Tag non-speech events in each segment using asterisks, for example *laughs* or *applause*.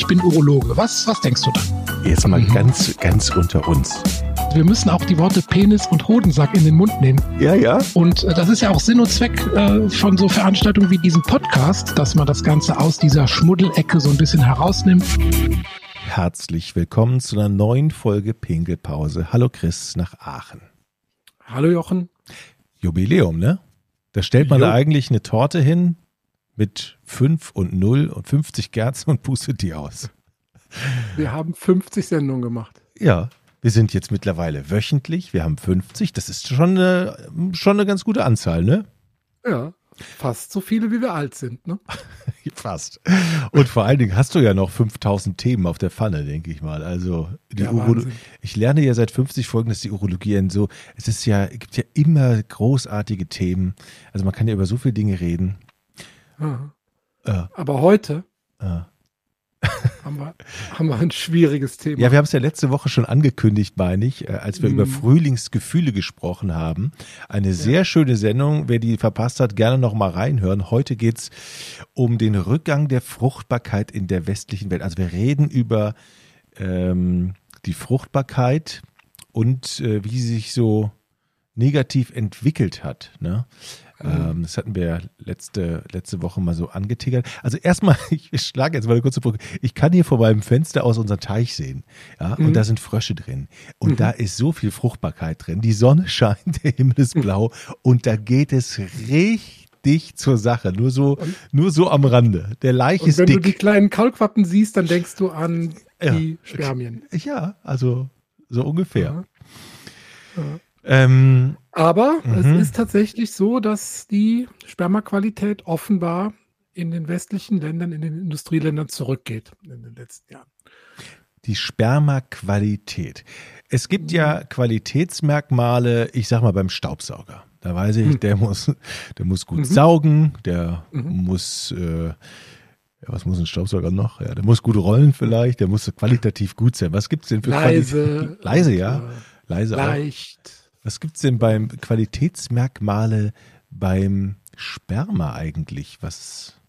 ich bin Urologe. Was, was denkst du da? Jetzt mal ganz, ganz unter uns. Wir müssen auch die Worte Penis und Hodensack in den Mund nehmen. Ja, ja. Und äh, das ist ja auch Sinn und Zweck äh, von so Veranstaltungen wie diesem Podcast, dass man das Ganze aus dieser Schmuddelecke so ein bisschen herausnimmt. Herzlich willkommen zu einer neuen Folge Pinkelpause. Hallo Chris nach Aachen. Hallo Jochen. Jubiläum, ne? Da stellt man jo. da eigentlich eine Torte hin mit 5 und 0 und 50 Kerzen und pustet die aus. Wir haben 50 Sendungen gemacht. Ja, wir sind jetzt mittlerweile wöchentlich. Wir haben 50. Das ist schon eine, schon eine ganz gute Anzahl, ne? Ja, fast so viele, wie wir alt sind, ne? *laughs* fast. Und vor allen Dingen hast du ja noch 5000 Themen auf der Pfanne, denke ich mal. Also, die ja, Urologie. Ich lerne ja seit 50 Folgen, dass die Urologie so, es ist ja, es gibt ja immer großartige Themen. Also, man kann ja über so viele Dinge reden. Ja. Aber heute. Äh *laughs* haben, wir, haben wir ein schwieriges Thema. Ja, wir haben es ja letzte Woche schon angekündigt, meine ich, äh, als wir mm. über Frühlingsgefühle gesprochen haben. Eine sehr ja. schöne Sendung. Wer die verpasst hat, gerne noch mal reinhören. Heute geht es um den Rückgang der Fruchtbarkeit in der westlichen Welt. Also wir reden über ähm, die Fruchtbarkeit und äh, wie sie sich so negativ entwickelt hat. Ne? Ähm, das hatten wir letzte, letzte Woche mal so angetickert. Also erstmal, *laughs* ich schlage jetzt mal eine kurze Brücke. Ich kann hier vor meinem Fenster aus unserem Teich sehen. Ja, mhm. und da sind Frösche drin. Und mhm. da ist so viel Fruchtbarkeit drin. Die Sonne *laughs* scheint, der Himmel ist blau und da geht es richtig zur Sache. Nur so, und, nur so am Rande. Der Laich ist dick. Wenn du die kleinen Kaulquappen siehst, dann denkst du an ja. die Spermien. Ja, also so ungefähr. Ja. Ja. Ähm, Aber es mhm. ist tatsächlich so, dass die Spermaqualität offenbar in den westlichen Ländern, in den Industrieländern zurückgeht in den letzten Jahren. Die Spermaqualität. Es gibt ja mhm. Qualitätsmerkmale, ich sag mal beim Staubsauger. Da weiß ich, mhm. der muss, der muss gut mhm. saugen, der mhm. muss, äh, ja, was muss ein Staubsauger noch? Ja, der muss gut rollen vielleicht, der muss qualitativ gut sein. Was gibt es denn für Leise? Qualität? Leise, ja. Leise leicht. Auch. Was gibt es denn beim Qualitätsmerkmale beim Sperma eigentlich? Was?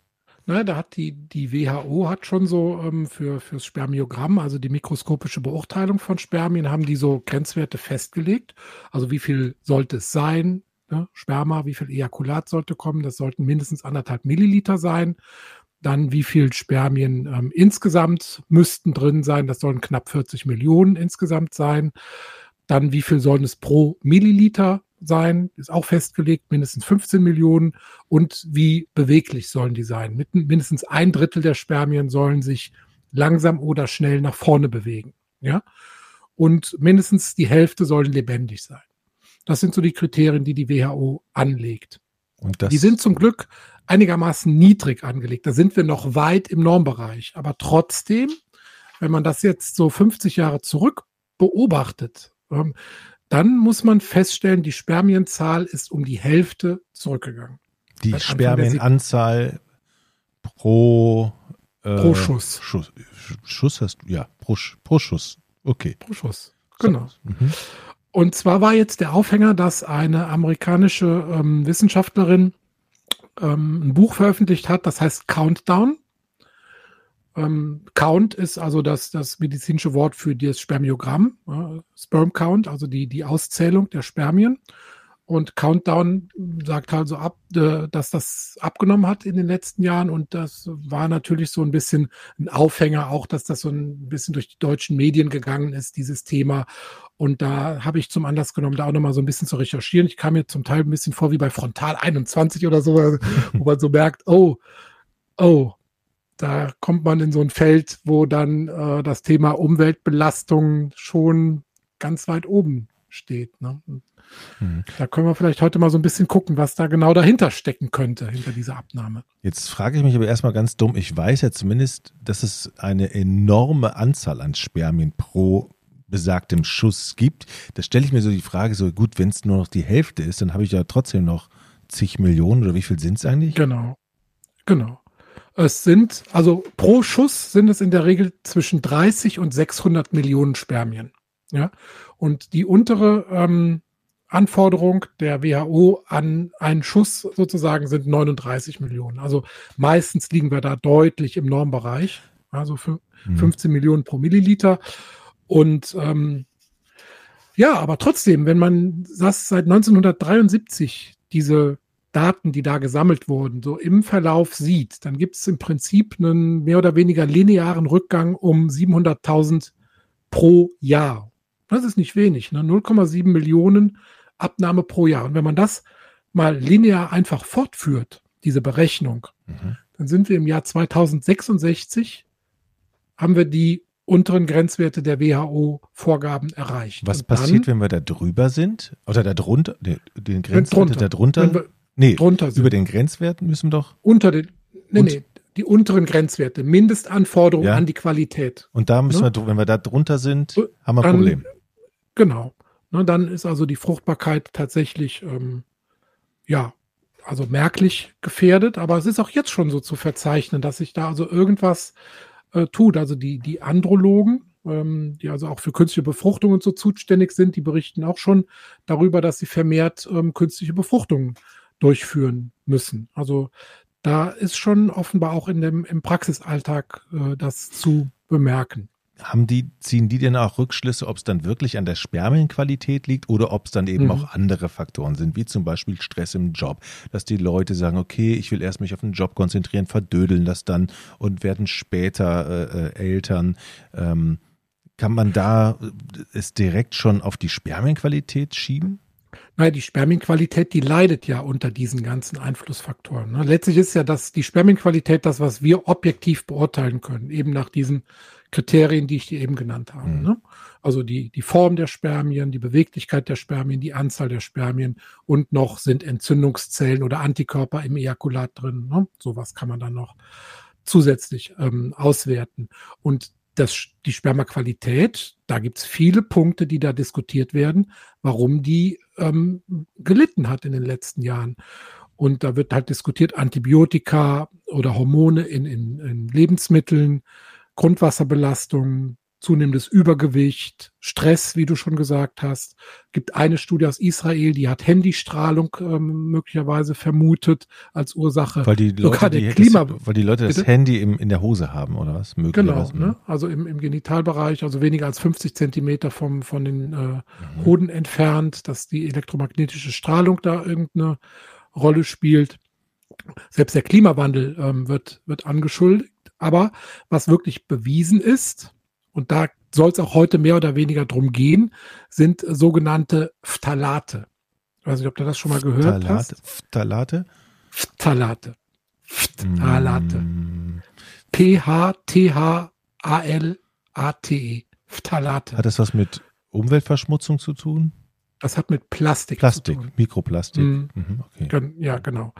Na, da hat die, die WHO hat schon so ähm, für fürs Spermiogramm, also die mikroskopische Beurteilung von Spermien, haben die so Grenzwerte festgelegt. Also wie viel sollte es sein? Ne? Sperma, wie viel Ejakulat sollte kommen? Das sollten mindestens anderthalb Milliliter sein. Dann wie viel Spermien ähm, insgesamt müssten drin sein? Das sollen knapp 40 Millionen insgesamt sein. Dann, wie viel sollen es pro Milliliter sein? Ist auch festgelegt, mindestens 15 Millionen. Und wie beweglich sollen die sein? Mit, mindestens ein Drittel der Spermien sollen sich langsam oder schnell nach vorne bewegen. Ja? Und mindestens die Hälfte sollen lebendig sein. Das sind so die Kriterien, die die WHO anlegt. die sind zum Glück einigermaßen niedrig angelegt. Da sind wir noch weit im Normbereich. Aber trotzdem, wenn man das jetzt so 50 Jahre zurück beobachtet, dann muss man feststellen, die Spermienzahl ist um die Hälfte zurückgegangen. Die Spermienanzahl pro, äh, pro Schuss. Schuss. Schuss hast du, ja, pro, pro Schuss. Okay. Pro Schuss, genau. Mhm. Und zwar war jetzt der Aufhänger, dass eine amerikanische ähm, Wissenschaftlerin ähm, ein Buch veröffentlicht hat, das heißt Countdown. Ähm, Count ist also das, das medizinische Wort für das Spermiogramm, äh, Sperm Count, also die, die Auszählung der Spermien. Und Countdown sagt also ab, äh, dass das abgenommen hat in den letzten Jahren. Und das war natürlich so ein bisschen ein Aufhänger, auch dass das so ein bisschen durch die deutschen Medien gegangen ist, dieses Thema. Und da habe ich zum Anlass genommen, da auch nochmal so ein bisschen zu recherchieren. Ich kam mir zum Teil ein bisschen vor wie bei Frontal 21 oder so, wo man so merkt, oh, oh, da kommt man in so ein Feld, wo dann äh, das Thema Umweltbelastung schon ganz weit oben steht. Ne? Hm. Da können wir vielleicht heute mal so ein bisschen gucken, was da genau dahinter stecken könnte, hinter dieser Abnahme. Jetzt frage ich mich aber erstmal ganz dumm. Ich weiß ja zumindest, dass es eine enorme Anzahl an Spermien pro besagtem Schuss gibt. Da stelle ich mir so die Frage, so gut, wenn es nur noch die Hälfte ist, dann habe ich ja trotzdem noch zig Millionen oder wie viel sind es eigentlich? Genau. Genau. Es sind, also pro Schuss sind es in der Regel zwischen 30 und 600 Millionen Spermien. Ja, und die untere ähm, Anforderung der WHO an einen Schuss sozusagen sind 39 Millionen. Also meistens liegen wir da deutlich im Normbereich. Also 15 mhm. Millionen pro Milliliter. Und ähm, ja, aber trotzdem, wenn man das seit 1973 diese Daten, die da gesammelt wurden, so im Verlauf sieht, dann gibt es im Prinzip einen mehr oder weniger linearen Rückgang um 700.000 pro Jahr. Das ist nicht wenig, ne? 0,7 Millionen Abnahme pro Jahr. Und wenn man das mal linear einfach fortführt, diese Berechnung, mhm. dann sind wir im Jahr 2066, haben wir die unteren Grenzwerte der WHO-Vorgaben erreicht. Was passiert, wenn wir da drüber sind? Oder da drunter, den, den Grenzwerte da drunter? Nee, drunter sind. über den Grenzwerten müssen wir doch. Unter den, nee, nee, die unteren Grenzwerte, Mindestanforderungen ja. an die Qualität. Und da müssen ne? wir, wenn wir da drunter sind, haben wir ein Problem. Genau. Ne, dann ist also die Fruchtbarkeit tatsächlich, ähm, ja, also merklich gefährdet. Aber es ist auch jetzt schon so zu verzeichnen, dass sich da also irgendwas äh, tut. Also die, die Andrologen, ähm, die also auch für künstliche Befruchtung und so zuständig sind, die berichten auch schon darüber, dass sie vermehrt ähm, künstliche Befruchtungen durchführen müssen. Also da ist schon offenbar auch in dem, im Praxisalltag äh, das zu bemerken. Haben die, ziehen die denn auch Rückschlüsse, ob es dann wirklich an der Spermienqualität liegt oder ob es dann eben mhm. auch andere Faktoren sind, wie zum Beispiel Stress im Job, dass die Leute sagen, okay, ich will erst mich auf den Job konzentrieren, verdödeln das dann und werden später äh, äh Eltern. Ähm, kann man da es direkt schon auf die Spermienqualität schieben? Naja, die Spermienqualität, die leidet ja unter diesen ganzen Einflussfaktoren. Ne? Letztlich ist ja das, die Spermienqualität das, was wir objektiv beurteilen können, eben nach diesen Kriterien, die ich dir eben genannt habe. Mhm. Ne? Also die, die Form der Spermien, die Beweglichkeit der Spermien, die Anzahl der Spermien und noch sind Entzündungszellen oder Antikörper im Ejakulat drin. Ne? Sowas kann man dann noch zusätzlich ähm, auswerten. Und das, die Spermaqualität, da gibt es viele Punkte, die da diskutiert werden, warum die ähm, gelitten hat in den letzten Jahren. Und da wird halt diskutiert, Antibiotika oder Hormone in, in, in Lebensmitteln, Grundwasserbelastung, zunehmendes Übergewicht, Stress, wie du schon gesagt hast. Gibt eine Studie aus Israel, die hat Handystrahlung ähm, möglicherweise vermutet als Ursache. Weil die Leute, die, Klima das, weil die Leute das Handy im, in der Hose haben, oder was? Genau, ne? also im, im Genitalbereich, also weniger als 50 Zentimeter vom, von den äh, mhm. Hoden entfernt, dass die elektromagnetische Strahlung da irgendeine Rolle spielt. Selbst der Klimawandel ähm, wird, wird angeschuldigt. Aber was wirklich bewiesen ist, und da soll es auch heute mehr oder weniger drum gehen, sind sogenannte Phthalate. Ich weiß nicht, ob du das schon mal gehört Phthalate, hast. Phthalate? Phthalate. Phthalate. Mm. P-H-T-H-A-L-A-T-E. Phthalate. Hat das was mit Umweltverschmutzung zu tun? Das hat mit Plastik, Plastik zu tun. Mikroplastik. Mhm. Mhm, okay. Ja, genau.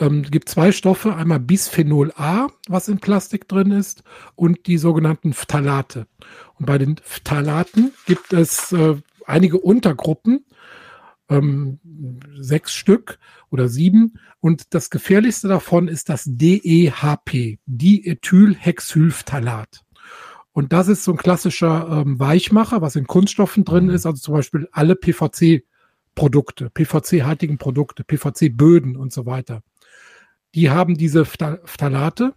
Ähm, es gibt zwei Stoffe, einmal Bisphenol A, was in Plastik drin ist, und die sogenannten Phthalate. Und bei den Phthalaten gibt es äh, einige Untergruppen, ähm, sechs Stück oder sieben. Und das gefährlichste davon ist das DEHP, Diethylhexylphthalat. Und das ist so ein klassischer ähm, Weichmacher, was in Kunststoffen drin mhm. ist, also zum Beispiel alle PVC-Produkte, PVC-haltigen Produkte, PVC-Böden und so weiter. Die haben diese Phthalate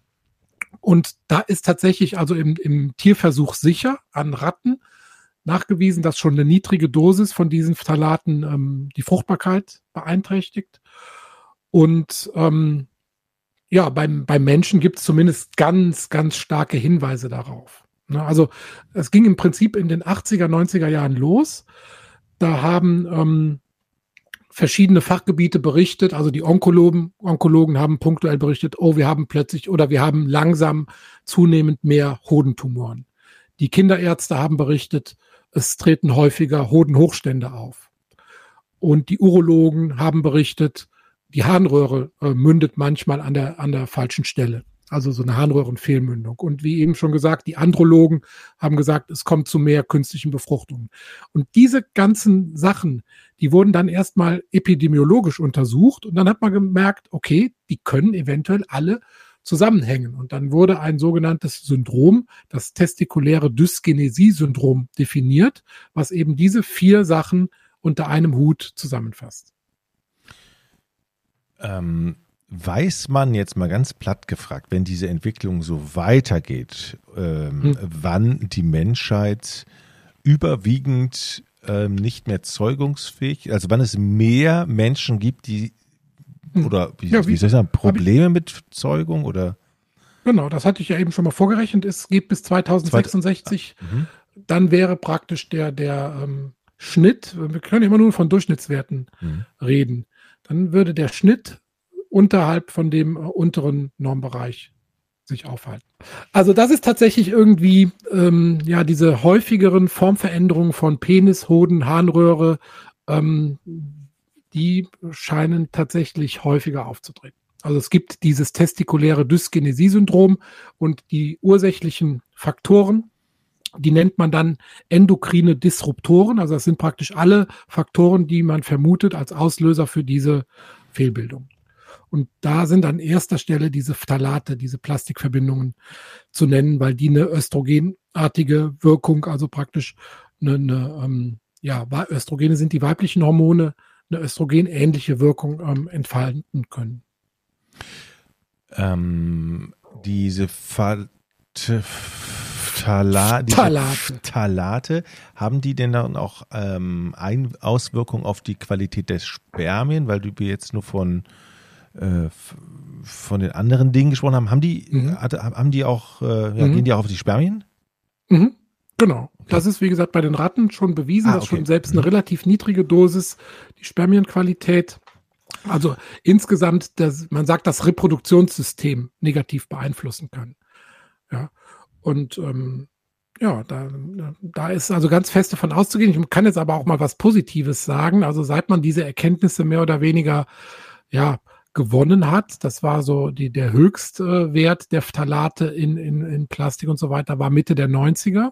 und da ist tatsächlich also im, im Tierversuch sicher an Ratten nachgewiesen, dass schon eine niedrige Dosis von diesen Phthalaten ähm, die Fruchtbarkeit beeinträchtigt. Und ähm, ja, beim, beim Menschen gibt es zumindest ganz, ganz starke Hinweise darauf. Ne, also es ging im Prinzip in den 80er, 90er Jahren los. Da haben ähm, verschiedene Fachgebiete berichtet, also die Onkologen, Onkologen haben punktuell berichtet, oh, wir haben plötzlich oder wir haben langsam zunehmend mehr Hodentumoren. Die Kinderärzte haben berichtet, es treten häufiger Hodenhochstände auf. Und die Urologen haben berichtet, die Harnröhre äh, mündet manchmal an der, an der falschen Stelle. Also so eine Harnröhrenfehlmündung. Und wie eben schon gesagt, die Andrologen haben gesagt, es kommt zu mehr künstlichen Befruchtungen. Und diese ganzen Sachen, die wurden dann erstmal epidemiologisch untersucht und dann hat man gemerkt, okay, die können eventuell alle zusammenhängen. Und dann wurde ein sogenanntes Syndrom, das testikuläre Dyskinesie-Syndrom definiert, was eben diese vier Sachen unter einem Hut zusammenfasst. Ähm, Weiß man jetzt mal ganz platt gefragt, wenn diese Entwicklung so weitergeht, ähm, hm. wann die Menschheit überwiegend ähm, nicht mehr zeugungsfähig, also wann es mehr Menschen gibt, die hm. oder wie, ja, wie, wie soll ich sagen, Probleme ich, mit Zeugung oder? Genau, das hatte ich ja eben schon mal vorgerechnet. Es geht bis 2066. Mhm. Dann wäre praktisch der, der ähm, Schnitt, wir können immer nur von Durchschnittswerten mhm. reden, dann würde der Schnitt unterhalb von dem äh, unteren Normbereich sich aufhalten. Also das ist tatsächlich irgendwie ähm, ja diese häufigeren Formveränderungen von Penis, Hoden, Harnröhre, ähm, die scheinen tatsächlich häufiger aufzutreten. Also es gibt dieses testikuläre Dyskinesie-Syndrom und die ursächlichen Faktoren, die nennt man dann endokrine Disruptoren. Also das sind praktisch alle Faktoren, die man vermutet als Auslöser für diese Fehlbildung. Und da sind an erster Stelle diese Phthalate, diese Plastikverbindungen zu nennen, weil die eine östrogenartige Wirkung, also praktisch eine, eine ähm, ja, Östrogene sind die weiblichen Hormone, eine östrogenähnliche Wirkung ähm, entfalten können. Ähm, diese Phthalate, Phthalate, haben die denn dann auch ähm, Auswirkungen auf die Qualität des Spermien, weil du jetzt nur von äh, von den anderen Dingen gesprochen haben, haben die, mhm. hat, haben die auch, äh, ja, mhm. gehen die auch auf die Spermien? Mhm. Genau. Okay. Das ist, wie gesagt, bei den Ratten schon bewiesen, ah, dass okay. schon selbst eine mhm. relativ niedrige Dosis die Spermienqualität, also insgesamt, das, man sagt, das Reproduktionssystem negativ beeinflussen kann. Ja. Und ähm, ja, da, da ist also ganz fest davon auszugehen. Ich kann jetzt aber auch mal was Positives sagen. Also seit man diese Erkenntnisse mehr oder weniger ja, gewonnen hat. Das war so die, der Höchstwert der Phthalate in, in, in Plastik und so weiter, war Mitte der 90er.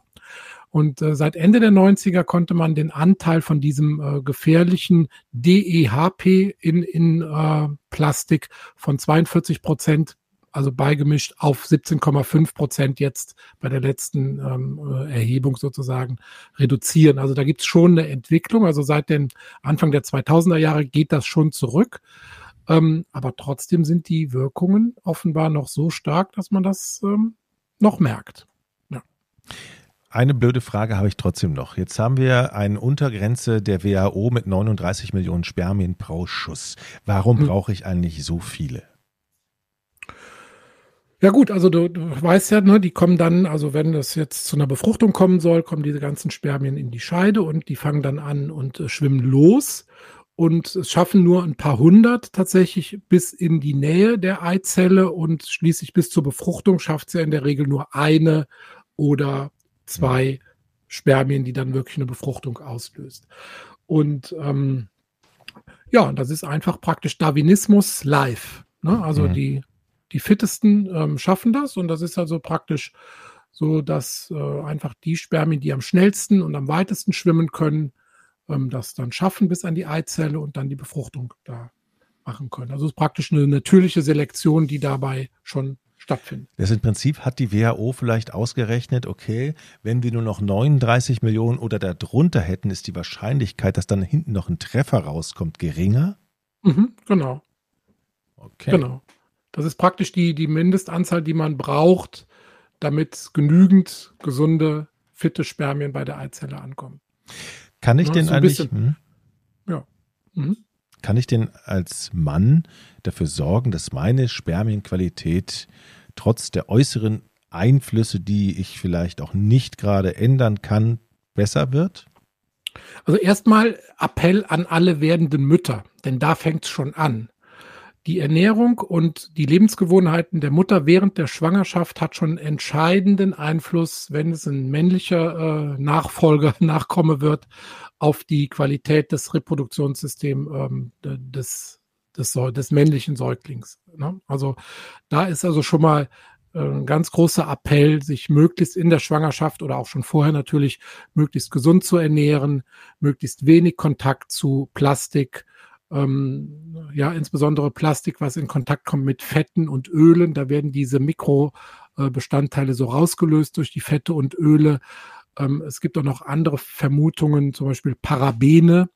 Und äh, seit Ende der 90er konnte man den Anteil von diesem äh, gefährlichen DEHP in, in äh, Plastik von 42 Prozent, also beigemischt auf 17,5 Prozent jetzt bei der letzten ähm, äh, Erhebung sozusagen reduzieren. Also da gibt es schon eine Entwicklung. Also seit den Anfang der 2000er Jahre geht das schon zurück. Ähm, aber trotzdem sind die Wirkungen offenbar noch so stark, dass man das ähm, noch merkt. Ja. Eine blöde Frage habe ich trotzdem noch. Jetzt haben wir eine Untergrenze der WHO mit 39 Millionen Spermien pro Schuss. Warum hm. brauche ich eigentlich so viele? Ja gut, also du, du weißt ja, ne, die kommen dann, also wenn das jetzt zu einer Befruchtung kommen soll, kommen diese ganzen Spermien in die Scheide und die fangen dann an und äh, schwimmen los und es schaffen nur ein paar hundert tatsächlich bis in die Nähe der Eizelle und schließlich bis zur Befruchtung schafft es ja in der Regel nur eine oder zwei Spermien, die dann wirklich eine Befruchtung auslöst. Und ähm, ja, das ist einfach praktisch Darwinismus live. Ne? Also mhm. die, die Fittesten ähm, schaffen das und das ist also praktisch so, dass äh, einfach die Spermien, die am schnellsten und am weitesten schwimmen können, ähm, das dann schaffen bis an die Eizelle und dann die Befruchtung da machen können. Also es ist praktisch eine natürliche Selektion, die dabei schon stattfindet. Das im Prinzip hat die WHO vielleicht ausgerechnet, okay, wenn wir nur noch 39 Millionen oder darunter hätten, ist die Wahrscheinlichkeit, dass dann hinten noch ein Treffer rauskommt, geringer? Mhm, genau. Okay. Genau. Das ist praktisch die, die Mindestanzahl, die man braucht, damit genügend gesunde, fitte Spermien bei der Eizelle ankommen. Kann ich ja, denn so eigentlich, hm? ja. Mhm. kann ich denn als Mann dafür sorgen, dass meine Spermienqualität trotz der äußeren Einflüsse, die ich vielleicht auch nicht gerade ändern kann, besser wird? Also erstmal Appell an alle werdenden Mütter, denn da fängt es schon an die Ernährung und die Lebensgewohnheiten der Mutter während der Schwangerschaft hat schon entscheidenden Einfluss, wenn es ein männlicher äh, Nachfolger, *laughs* Nachkomme wird, auf die Qualität des Reproduktionssystems ähm, des, des, des männlichen Säuglings. Ne? Also da ist also schon mal äh, ein ganz großer Appell, sich möglichst in der Schwangerschaft oder auch schon vorher natürlich möglichst gesund zu ernähren, möglichst wenig Kontakt zu Plastik, ähm, ja, insbesondere Plastik, was in Kontakt kommt mit Fetten und Ölen. Da werden diese Mikrobestandteile so rausgelöst durch die Fette und Öle. Ähm, es gibt auch noch andere Vermutungen, zum Beispiel Parabene,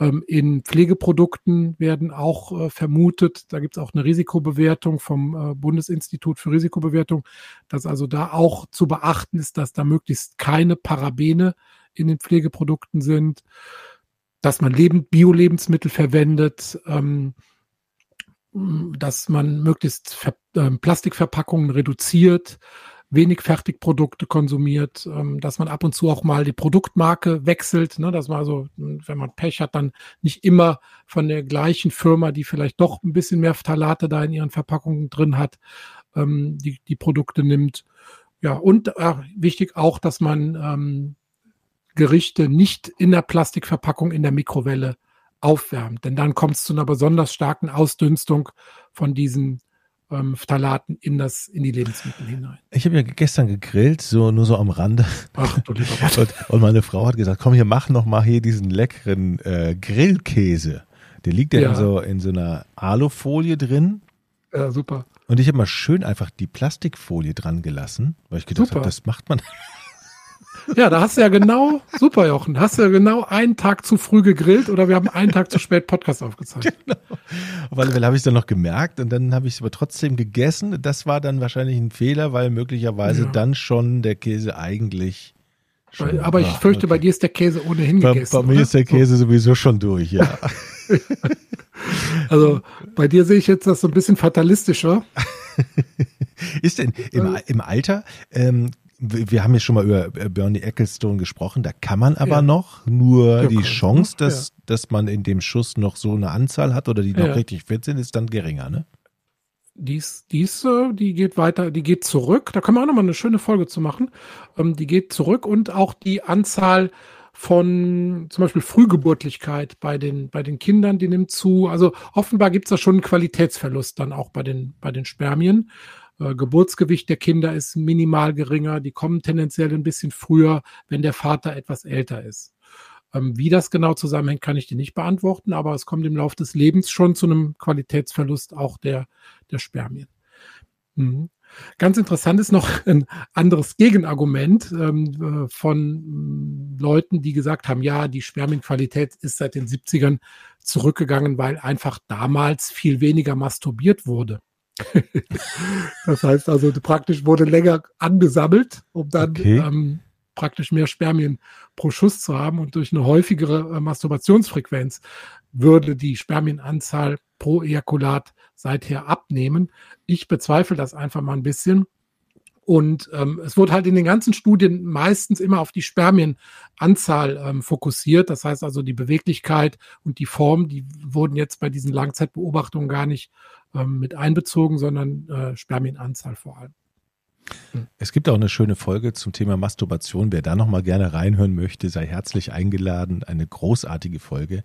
Ähm, in Pflegeprodukten werden auch äh, vermutet, da gibt es auch eine Risikobewertung vom äh, Bundesinstitut für Risikobewertung, dass also da auch zu beachten ist, dass da möglichst keine Parabene in den Pflegeprodukten sind, dass man Leben, Bio-Lebensmittel verwendet, ähm, dass man möglichst Ver äh, Plastikverpackungen reduziert, wenig Fertigprodukte konsumiert, ähm, dass man ab und zu auch mal die Produktmarke wechselt, ne, dass man also, wenn man Pech hat, dann nicht immer von der gleichen Firma, die vielleicht doch ein bisschen mehr Phthalate da in ihren Verpackungen drin hat, ähm, die, die Produkte nimmt. Ja, und äh, wichtig auch, dass man ähm, Gerichte nicht in der Plastikverpackung in der Mikrowelle aufwärmt, denn dann kommt es zu einer besonders starken Ausdünstung von diesen ähm, Phthalaten in, das, in die Lebensmittel hinein. Ich habe ja gestern gegrillt, so nur so am Rande. Ach du lieber Gott. Und, und meine Frau hat gesagt, komm hier, mach noch mal hier diesen leckeren äh, Grillkäse. Der liegt ja, ja. In, so, in so einer Alufolie drin. Ja, super. Und ich habe mal schön einfach die Plastikfolie dran gelassen, weil ich gedacht habe, das macht man. Ja, da hast du ja genau, super Jochen, hast du ja genau einen Tag zu früh gegrillt oder wir haben einen Tag zu spät Podcast aufgezeichnet. *laughs* Genau. Auf alle Fälle habe ich es dann noch gemerkt und dann habe ich es aber trotzdem gegessen. Das war dann wahrscheinlich ein Fehler, weil möglicherweise ja. dann schon der Käse eigentlich. Schon aber ich fürchte, okay. bei dir ist der Käse ohnehin bei, gegessen. Bei mir oder? ist der Käse so. sowieso schon durch, ja. *laughs* also bei dir sehe ich jetzt das so ein bisschen fatalistischer. *laughs* ist denn im, im Alter, ähm, wir haben ja schon mal über Bernie Ecclestone gesprochen, da kann man aber ja. noch nur ja, die Chance, dass, ja. dass man in dem Schuss noch so eine Anzahl hat oder die noch richtig fit sind, ist dann geringer, ne? Dies, dies, die geht weiter, die geht zurück. Da können wir auch nochmal eine schöne Folge zu machen. Ähm, die geht zurück und auch die Anzahl von zum Beispiel Frühgeburtlichkeit bei den, bei den Kindern, die nimmt zu. Also offenbar gibt es da schon einen Qualitätsverlust dann auch bei den, bei den Spermien. Äh, Geburtsgewicht der Kinder ist minimal geringer. Die kommen tendenziell ein bisschen früher, wenn der Vater etwas älter ist. Ähm, wie das genau zusammenhängt, kann ich dir nicht beantworten, aber es kommt im Laufe des Lebens schon zu einem Qualitätsverlust auch der, der Spermien. Mhm. Ganz interessant ist noch *laughs* ein anderes Gegenargument ähm, äh, von äh, Leuten, die gesagt haben, ja, die Spermienqualität ist seit den 70ern zurückgegangen, weil einfach damals viel weniger masturbiert wurde. *laughs* das heißt also, praktisch wurde länger angesammelt, um dann okay. ähm, praktisch mehr Spermien pro Schuss zu haben und durch eine häufigere äh, Masturbationsfrequenz würde die Spermienanzahl pro Ejakulat seither abnehmen. Ich bezweifle das einfach mal ein bisschen. Und ähm, es wurde halt in den ganzen Studien meistens immer auf die Spermienanzahl ähm, fokussiert. Das heißt also die Beweglichkeit und die Form, die wurden jetzt bei diesen Langzeitbeobachtungen gar nicht ähm, mit einbezogen, sondern äh, Spermienanzahl vor allem. Es gibt auch eine schöne Folge zum Thema Masturbation. Wer da nochmal gerne reinhören möchte, sei herzlich eingeladen. Eine großartige Folge.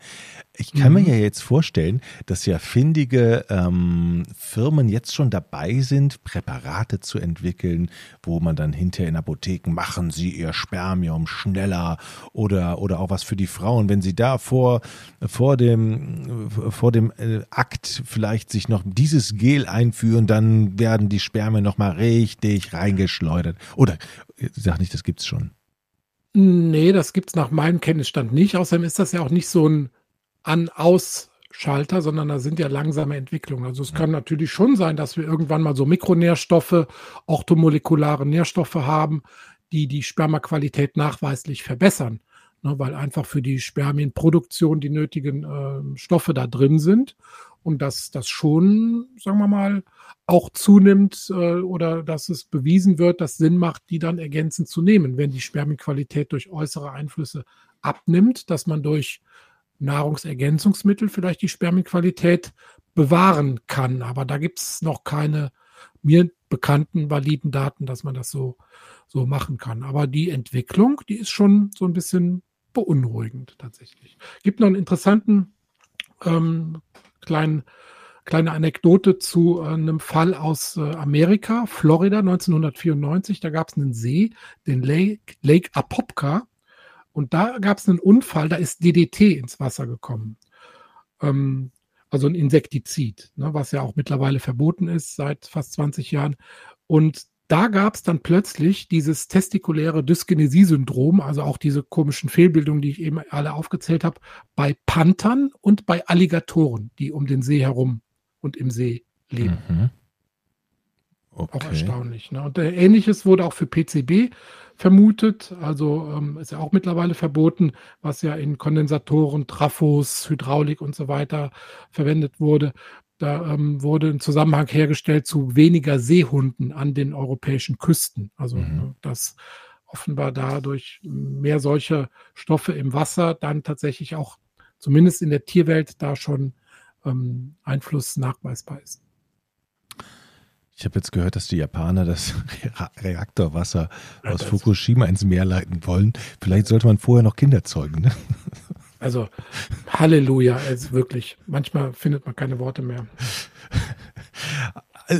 Ich kann mhm. mir ja jetzt vorstellen, dass ja findige ähm, Firmen jetzt schon dabei sind, Präparate zu entwickeln, wo man dann hinterher in Apotheken machen sie ihr Spermium schneller oder, oder auch was für die Frauen. Wenn sie da vor, vor dem, vor dem äh, Akt vielleicht sich noch dieses Gel einführen, dann werden die Spermien nochmal richtig reingeschleudert. Oder sag nicht, das gibt's schon. Nee, das gibt's nach meinem Kenntnisstand nicht. Außerdem ist das ja auch nicht so ein An-Aus-Schalter, sondern da sind ja langsame Entwicklungen. Also es kann natürlich schon sein, dass wir irgendwann mal so Mikronährstoffe, orthomolekulare Nährstoffe haben, die die Spermaqualität nachweislich verbessern, ne, weil einfach für die Spermienproduktion die nötigen äh, Stoffe da drin sind und dass das schon, sagen wir mal, auch zunimmt äh, oder dass es bewiesen wird, dass Sinn macht, die dann ergänzend zu nehmen, wenn die Spermienqualität durch äußere Einflüsse abnimmt, dass man durch Nahrungsergänzungsmittel vielleicht die Spermienqualität bewahren kann. Aber da gibt es noch keine mir bekannten validen Daten, dass man das so, so machen kann. Aber die Entwicklung, die ist schon so ein bisschen beunruhigend tatsächlich. Gibt noch einen interessanten ähm, kleinen, kleine Anekdote zu äh, einem Fall aus äh, Amerika, Florida 1994. Da gab es einen See, den Lake, Lake Apopka. Und da gab es einen Unfall, da ist DDT ins Wasser gekommen. Ähm, also ein Insektizid, ne, was ja auch mittlerweile verboten ist seit fast 20 Jahren. Und da gab es dann plötzlich dieses testikuläre Dyskinesie-Syndrom, also auch diese komischen Fehlbildungen, die ich eben alle aufgezählt habe, bei Panthern und bei Alligatoren, die um den See herum und im See leben. Mhm. Okay. Auch erstaunlich. Ne? Und äh, ähnliches wurde auch für PCB vermutet. Also ähm, ist ja auch mittlerweile verboten, was ja in Kondensatoren, Trafos, Hydraulik und so weiter verwendet wurde. Da ähm, wurde ein Zusammenhang hergestellt zu weniger Seehunden an den europäischen Küsten. Also mhm. Ne, dass offenbar dadurch mehr solche Stoffe im Wasser dann tatsächlich auch zumindest in der Tierwelt da schon ähm, Einfluss nachweisbar ist. Ich habe jetzt gehört, dass die Japaner das *laughs* Reaktorwasser aus Fukushima ins Meer leiten wollen. Vielleicht sollte man vorher noch Kinder zeugen. Ne? *laughs* Also Halleluja, also wirklich. Manchmal findet man keine Worte mehr.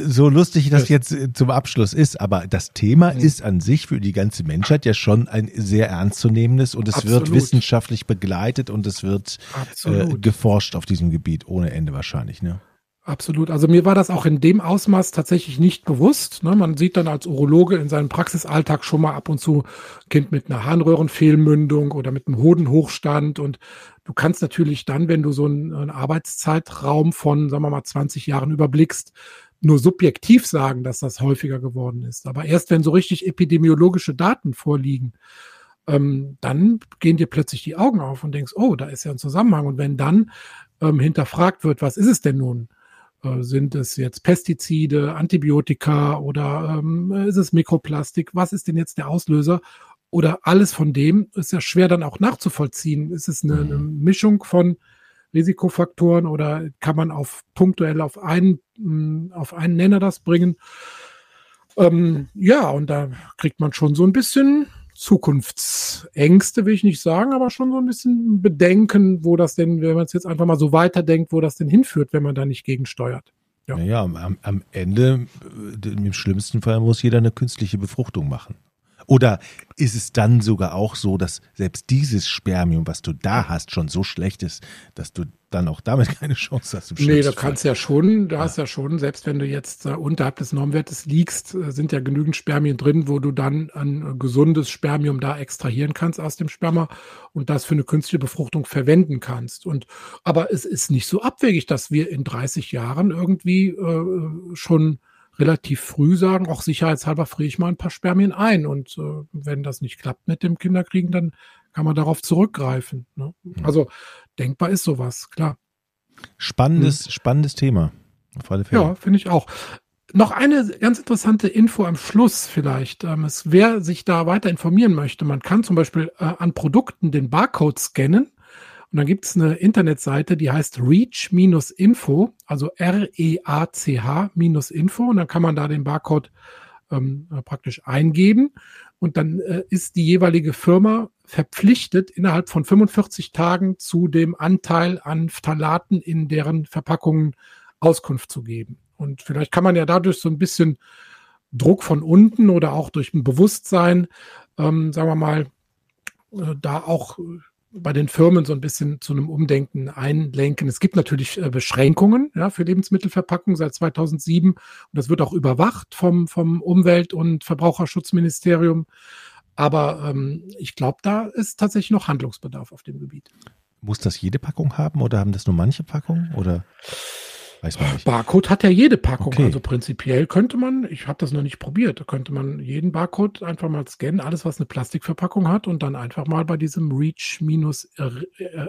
So lustig das jetzt äh, zum Abschluss ist, aber das Thema mhm. ist an sich für die ganze Menschheit ja schon ein sehr ernstzunehmendes und es Absolut. wird wissenschaftlich begleitet und es wird äh, geforscht auf diesem Gebiet ohne Ende wahrscheinlich. Ne? Absolut. Also mir war das auch in dem Ausmaß tatsächlich nicht bewusst. Ne? Man sieht dann als Urologe in seinem Praxisalltag schon mal ab und zu Kind mit einer Harnröhrenfehlmündung oder mit einem Hodenhochstand. Und du kannst natürlich dann, wenn du so einen, einen Arbeitszeitraum von, sagen wir mal, 20 Jahren überblickst, nur subjektiv sagen, dass das häufiger geworden ist. Aber erst wenn so richtig epidemiologische Daten vorliegen, ähm, dann gehen dir plötzlich die Augen auf und denkst, oh, da ist ja ein Zusammenhang. Und wenn dann ähm, hinterfragt wird, was ist es denn nun? Äh, sind es jetzt Pestizide, Antibiotika oder ähm, ist es Mikroplastik? Was ist denn jetzt der Auslöser? Oder alles von dem ist ja schwer dann auch nachzuvollziehen. Ist es eine, eine Mischung von Risikofaktoren oder kann man auf punktuell auf einen, mm, auf einen Nenner das bringen? Ähm, ja, und da kriegt man schon so ein bisschen Zukunftsängste, will ich nicht sagen, aber schon so ein bisschen Bedenken, wo das denn, wenn man es jetzt einfach mal so weiterdenkt, wo das denn hinführt, wenn man da nicht gegensteuert. Ja, naja, am, am Ende, äh, im schlimmsten Fall muss jeder eine künstliche Befruchtung machen. Oder ist es dann sogar auch so, dass selbst dieses Spermium, was du da hast, schon so schlecht ist, dass du dann auch damit *laughs* keine Chance hast? Nee, du kannst ja schon, du ja. hast ja schon, selbst wenn du jetzt äh, unterhalb des Normwertes liegst, äh, sind ja genügend Spermien drin, wo du dann ein äh, gesundes Spermium da extrahieren kannst aus dem Sperma und das für eine künstliche Befruchtung verwenden kannst. Und aber es ist nicht so abwegig, dass wir in 30 Jahren irgendwie äh, schon relativ früh sagen, auch sicherheitshalber friere ich mal ein paar Spermien ein. Und äh, wenn das nicht klappt mit dem Kinderkriegen, dann kann man darauf zurückgreifen. Ne? Also denkbar ist sowas, klar. Spannendes, mhm. spannendes Thema. Auf alle Fälle. Ja, finde ich auch. Noch eine ganz interessante Info am Schluss vielleicht. Ähm, es, wer sich da weiter informieren möchte, man kann zum Beispiel äh, an Produkten den Barcode scannen und dann gibt es eine Internetseite, die heißt reach-info, also R-E-A-C-H-info. Und dann kann man da den Barcode ähm, äh, praktisch eingeben. Und dann äh, ist die jeweilige Firma verpflichtet, innerhalb von 45 Tagen zu dem Anteil an Phthalaten in deren Verpackungen Auskunft zu geben. Und vielleicht kann man ja dadurch so ein bisschen Druck von unten oder auch durch ein Bewusstsein, ähm, sagen wir mal, äh, da auch bei den Firmen so ein bisschen zu einem Umdenken einlenken. Es gibt natürlich äh, Beschränkungen ja, für Lebensmittelverpackungen seit 2007 und das wird auch überwacht vom, vom Umwelt- und Verbraucherschutzministerium. Aber ähm, ich glaube, da ist tatsächlich noch Handlungsbedarf auf dem Gebiet. Muss das jede Packung haben oder haben das nur manche Packungen? Oder? Weiß man nicht. Barcode hat ja jede Packung. Okay. Also prinzipiell könnte man, ich habe das noch nicht probiert, könnte man jeden Barcode einfach mal scannen, alles was eine Plastikverpackung hat und dann einfach mal bei diesem Reach minus, äh,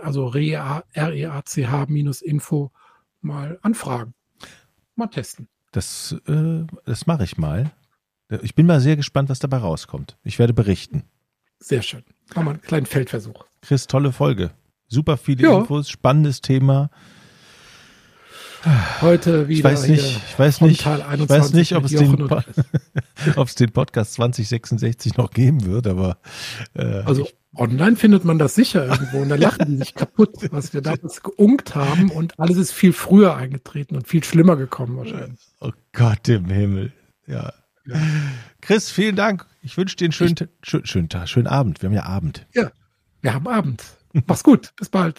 also REACH minus Info mal anfragen. Mal testen. Das, äh, das mache ich mal. Ich bin mal sehr gespannt, was dabei rauskommt. Ich werde berichten. Sehr schön. Machen wir einen kleinen Feldversuch. Chris, tolle Folge. Super viele ja. Infos, spannendes Thema. Heute wieder. Ich weiß nicht, ich weiß nicht, ich weiß nicht, ob es, den, *laughs* ob es den Podcast 2066 noch geben wird, aber äh, also online findet man das sicher irgendwo und da lachen die sich kaputt, was wir damals geunkt haben und alles ist viel früher eingetreten und viel schlimmer gekommen wahrscheinlich. Oh Gott im Himmel, ja. ja. Chris, vielen Dank. Ich wünsche dir einen schönen, schönen, schönen Tag, schönen Abend. Wir haben ja Abend. Ja, wir haben Abend. Mach's gut. Bis bald.